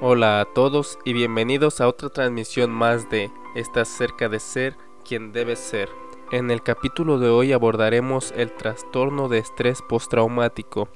Hola a todos y bienvenidos a otra transmisión más de Estás cerca de ser quien debes ser. En el capítulo de hoy abordaremos el trastorno de estrés postraumático.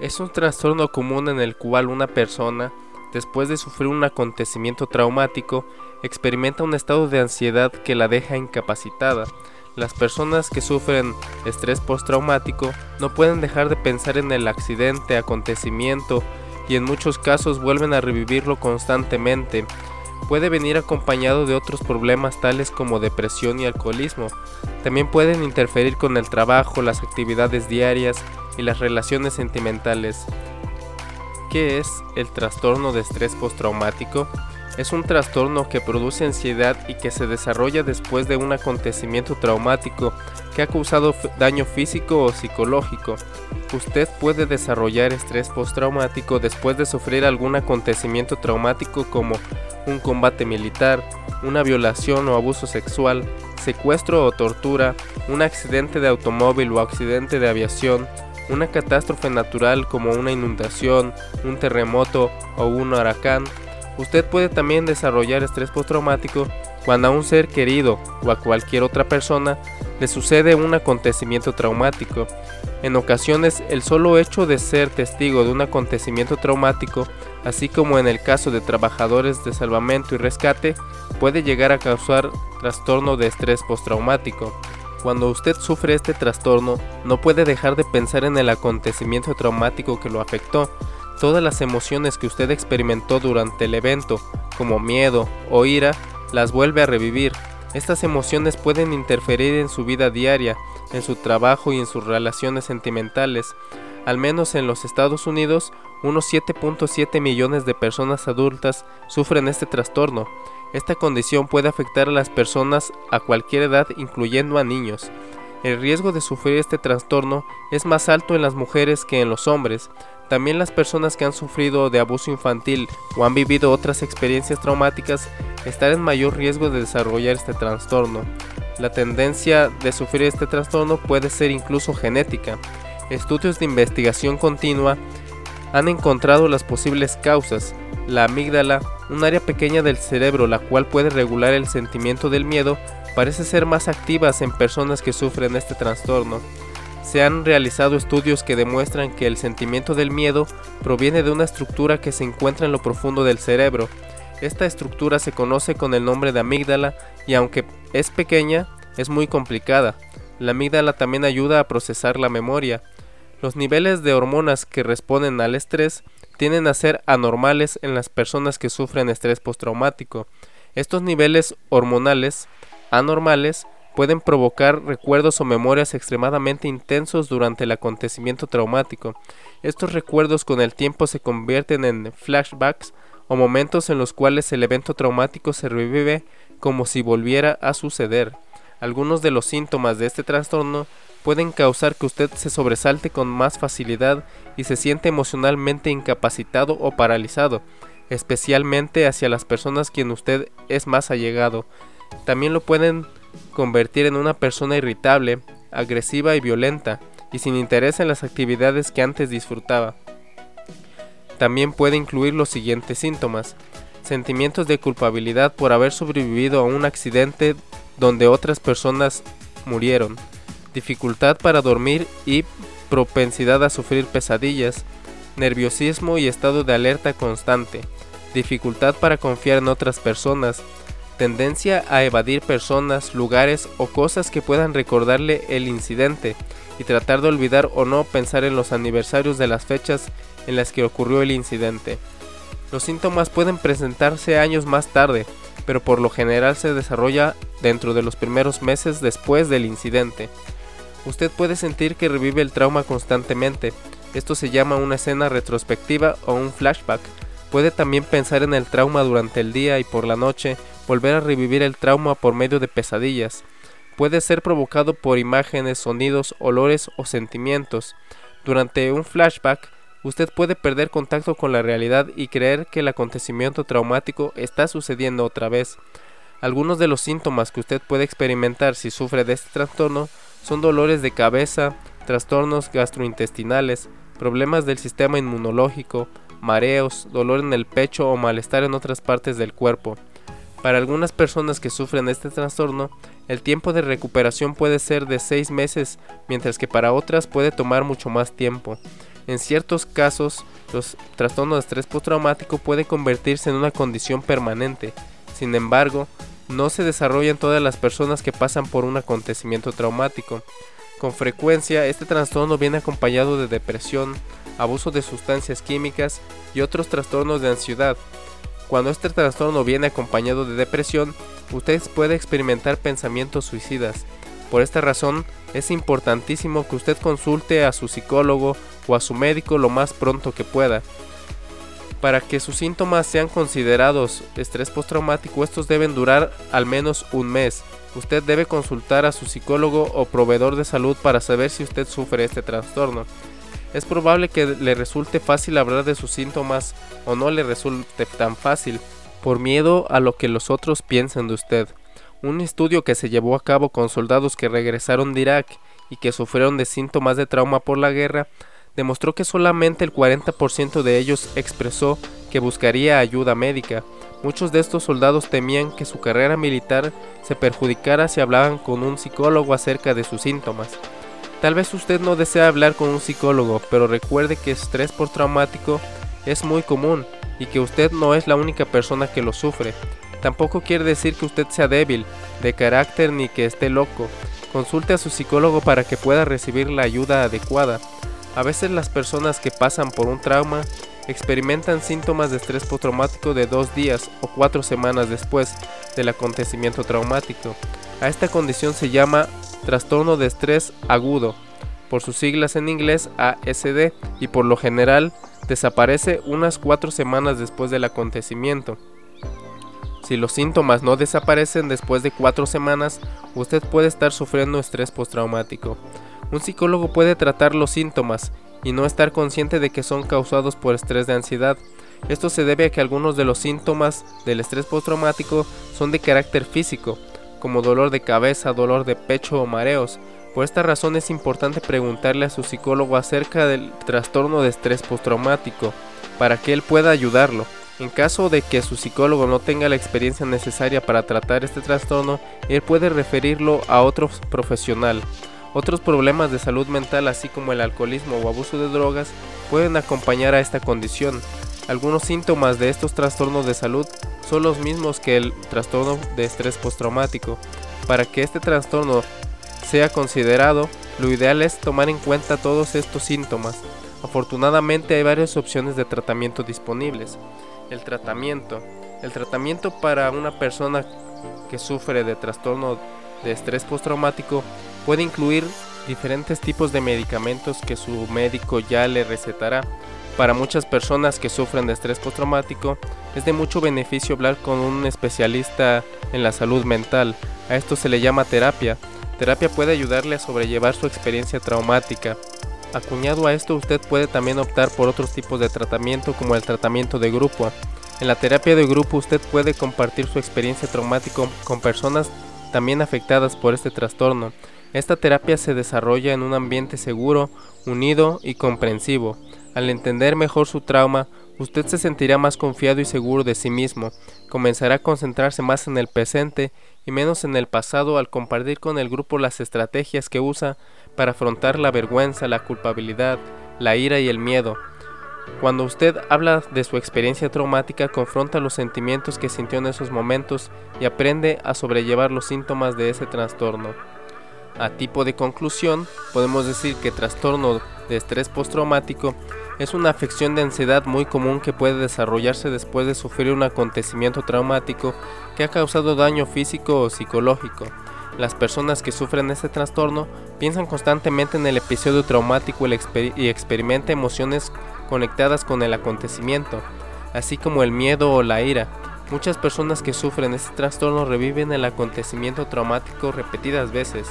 Es un trastorno común en el cual una persona, después de sufrir un acontecimiento traumático, experimenta un estado de ansiedad que la deja incapacitada. Las personas que sufren estrés postraumático no pueden dejar de pensar en el accidente, acontecimiento y en muchos casos vuelven a revivirlo constantemente. Puede venir acompañado de otros problemas tales como depresión y alcoholismo. También pueden interferir con el trabajo, las actividades diarias y las relaciones sentimentales. ¿Qué es el trastorno de estrés postraumático? Es un trastorno que produce ansiedad y que se desarrolla después de un acontecimiento traumático que ha causado daño físico o psicológico. Usted puede desarrollar estrés postraumático después de sufrir algún acontecimiento traumático como un combate militar, una violación o abuso sexual, secuestro o tortura, un accidente de automóvil o accidente de aviación, una catástrofe natural como una inundación, un terremoto o un huracán, Usted puede también desarrollar estrés postraumático cuando a un ser querido o a cualquier otra persona le sucede un acontecimiento traumático. En ocasiones, el solo hecho de ser testigo de un acontecimiento traumático, así como en el caso de trabajadores de salvamento y rescate, puede llegar a causar trastorno de estrés postraumático. Cuando usted sufre este trastorno, no puede dejar de pensar en el acontecimiento traumático que lo afectó, Todas las emociones que usted experimentó durante el evento, como miedo o ira, las vuelve a revivir. Estas emociones pueden interferir en su vida diaria, en su trabajo y en sus relaciones sentimentales. Al menos en los Estados Unidos, unos 7.7 millones de personas adultas sufren este trastorno. Esta condición puede afectar a las personas a cualquier edad, incluyendo a niños. El riesgo de sufrir este trastorno es más alto en las mujeres que en los hombres. También las personas que han sufrido de abuso infantil o han vivido otras experiencias traumáticas están en mayor riesgo de desarrollar este trastorno. La tendencia de sufrir este trastorno puede ser incluso genética. Estudios de investigación continua han encontrado las posibles causas. La amígdala, un área pequeña del cerebro la cual puede regular el sentimiento del miedo, parece ser más activas en personas que sufren este trastorno. Se han realizado estudios que demuestran que el sentimiento del miedo proviene de una estructura que se encuentra en lo profundo del cerebro. Esta estructura se conoce con el nombre de amígdala y aunque es pequeña, es muy complicada. La amígdala también ayuda a procesar la memoria. Los niveles de hormonas que responden al estrés tienden a ser anormales en las personas que sufren estrés postraumático. Estos niveles hormonales anormales pueden provocar recuerdos o memorias extremadamente intensos durante el acontecimiento traumático. Estos recuerdos con el tiempo se convierten en flashbacks o momentos en los cuales el evento traumático se revive como si volviera a suceder. Algunos de los síntomas de este trastorno pueden causar que usted se sobresalte con más facilidad y se siente emocionalmente incapacitado o paralizado, especialmente hacia las personas quien usted es más allegado. También lo pueden convertir en una persona irritable, agresiva y violenta, y sin interés en las actividades que antes disfrutaba. También puede incluir los siguientes síntomas. Sentimientos de culpabilidad por haber sobrevivido a un accidente donde otras personas murieron. Dificultad para dormir y propensidad a sufrir pesadillas. Nerviosismo y estado de alerta constante. Dificultad para confiar en otras personas tendencia a evadir personas, lugares o cosas que puedan recordarle el incidente y tratar de olvidar o no pensar en los aniversarios de las fechas en las que ocurrió el incidente. Los síntomas pueden presentarse años más tarde, pero por lo general se desarrolla dentro de los primeros meses después del incidente. Usted puede sentir que revive el trauma constantemente. Esto se llama una escena retrospectiva o un flashback. Puede también pensar en el trauma durante el día y por la noche volver a revivir el trauma por medio de pesadillas. Puede ser provocado por imágenes, sonidos, olores o sentimientos. Durante un flashback, usted puede perder contacto con la realidad y creer que el acontecimiento traumático está sucediendo otra vez. Algunos de los síntomas que usted puede experimentar si sufre de este trastorno son dolores de cabeza, trastornos gastrointestinales, problemas del sistema inmunológico, mareos, dolor en el pecho o malestar en otras partes del cuerpo. Para algunas personas que sufren este trastorno, el tiempo de recuperación puede ser de 6 meses, mientras que para otras puede tomar mucho más tiempo. En ciertos casos, los trastornos de estrés postraumático pueden convertirse en una condición permanente. Sin embargo, no se desarrolla en todas las personas que pasan por un acontecimiento traumático. Con frecuencia, este trastorno viene acompañado de depresión, abuso de sustancias químicas y otros trastornos de ansiedad. Cuando este trastorno viene acompañado de depresión, usted puede experimentar pensamientos suicidas. Por esta razón, es importantísimo que usted consulte a su psicólogo o a su médico lo más pronto que pueda. Para que sus síntomas sean considerados estrés postraumático, estos deben durar al menos un mes. Usted debe consultar a su psicólogo o proveedor de salud para saber si usted sufre este trastorno. Es probable que le resulte fácil hablar de sus síntomas o no le resulte tan fácil, por miedo a lo que los otros piensen de usted. Un estudio que se llevó a cabo con soldados que regresaron de Irak y que sufrieron de síntomas de trauma por la guerra demostró que solamente el 40% de ellos expresó que buscaría ayuda médica. Muchos de estos soldados temían que su carrera militar se perjudicara si hablaban con un psicólogo acerca de sus síntomas. Tal vez usted no desea hablar con un psicólogo, pero recuerde que estrés postraumático es muy común y que usted no es la única persona que lo sufre. Tampoco quiere decir que usted sea débil, de carácter ni que esté loco. Consulte a su psicólogo para que pueda recibir la ayuda adecuada. A veces las personas que pasan por un trauma experimentan síntomas de estrés postraumático de dos días o cuatro semanas después del acontecimiento traumático. A esta condición se llama trastorno de estrés agudo, por sus siglas en inglés ASD, y por lo general desaparece unas cuatro semanas después del acontecimiento. Si los síntomas no desaparecen después de cuatro semanas, usted puede estar sufriendo estrés postraumático. Un psicólogo puede tratar los síntomas y no estar consciente de que son causados por estrés de ansiedad. Esto se debe a que algunos de los síntomas del estrés postraumático son de carácter físico, como dolor de cabeza, dolor de pecho o mareos. Por esta razón es importante preguntarle a su psicólogo acerca del trastorno de estrés postraumático, para que él pueda ayudarlo. En caso de que su psicólogo no tenga la experiencia necesaria para tratar este trastorno, él puede referirlo a otro profesional. Otros problemas de salud mental, así como el alcoholismo o abuso de drogas, pueden acompañar a esta condición. Algunos síntomas de estos trastornos de salud son los mismos que el trastorno de estrés postraumático. Para que este trastorno sea considerado, lo ideal es tomar en cuenta todos estos síntomas. Afortunadamente hay varias opciones de tratamiento disponibles. El tratamiento. El tratamiento para una persona que sufre de trastorno de estrés postraumático Puede incluir diferentes tipos de medicamentos que su médico ya le recetará. Para muchas personas que sufren de estrés postraumático, es de mucho beneficio hablar con un especialista en la salud mental. A esto se le llama terapia. Terapia puede ayudarle a sobrellevar su experiencia traumática. Acuñado a esto, usted puede también optar por otros tipos de tratamiento como el tratamiento de grupo. En la terapia de grupo usted puede compartir su experiencia traumática con personas también afectadas por este trastorno. Esta terapia se desarrolla en un ambiente seguro, unido y comprensivo. Al entender mejor su trauma, usted se sentirá más confiado y seguro de sí mismo, comenzará a concentrarse más en el presente y menos en el pasado al compartir con el grupo las estrategias que usa para afrontar la vergüenza, la culpabilidad, la ira y el miedo. Cuando usted habla de su experiencia traumática, confronta los sentimientos que sintió en esos momentos y aprende a sobrellevar los síntomas de ese trastorno. A tipo de conclusión, podemos decir que trastorno de estrés postraumático es una afección de ansiedad muy común que puede desarrollarse después de sufrir un acontecimiento traumático que ha causado daño físico o psicológico. Las personas que sufren este trastorno piensan constantemente en el episodio traumático y experimentan emociones conectadas con el acontecimiento, así como el miedo o la ira. Muchas personas que sufren este trastorno reviven el acontecimiento traumático repetidas veces,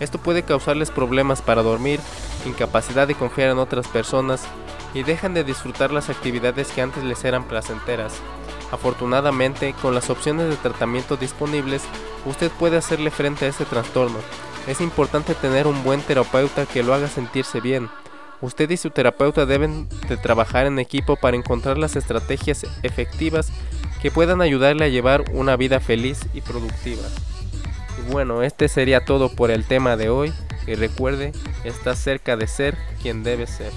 esto puede causarles problemas para dormir, incapacidad de confiar en otras personas y dejan de disfrutar las actividades que antes les eran placenteras. Afortunadamente, con las opciones de tratamiento disponibles, usted puede hacerle frente a este trastorno. Es importante tener un buen terapeuta que lo haga sentirse bien. Usted y su terapeuta deben de trabajar en equipo para encontrar las estrategias efectivas que puedan ayudarle a llevar una vida feliz y productiva. Bueno, este sería todo por el tema de hoy y recuerde, está cerca de ser quien debe ser.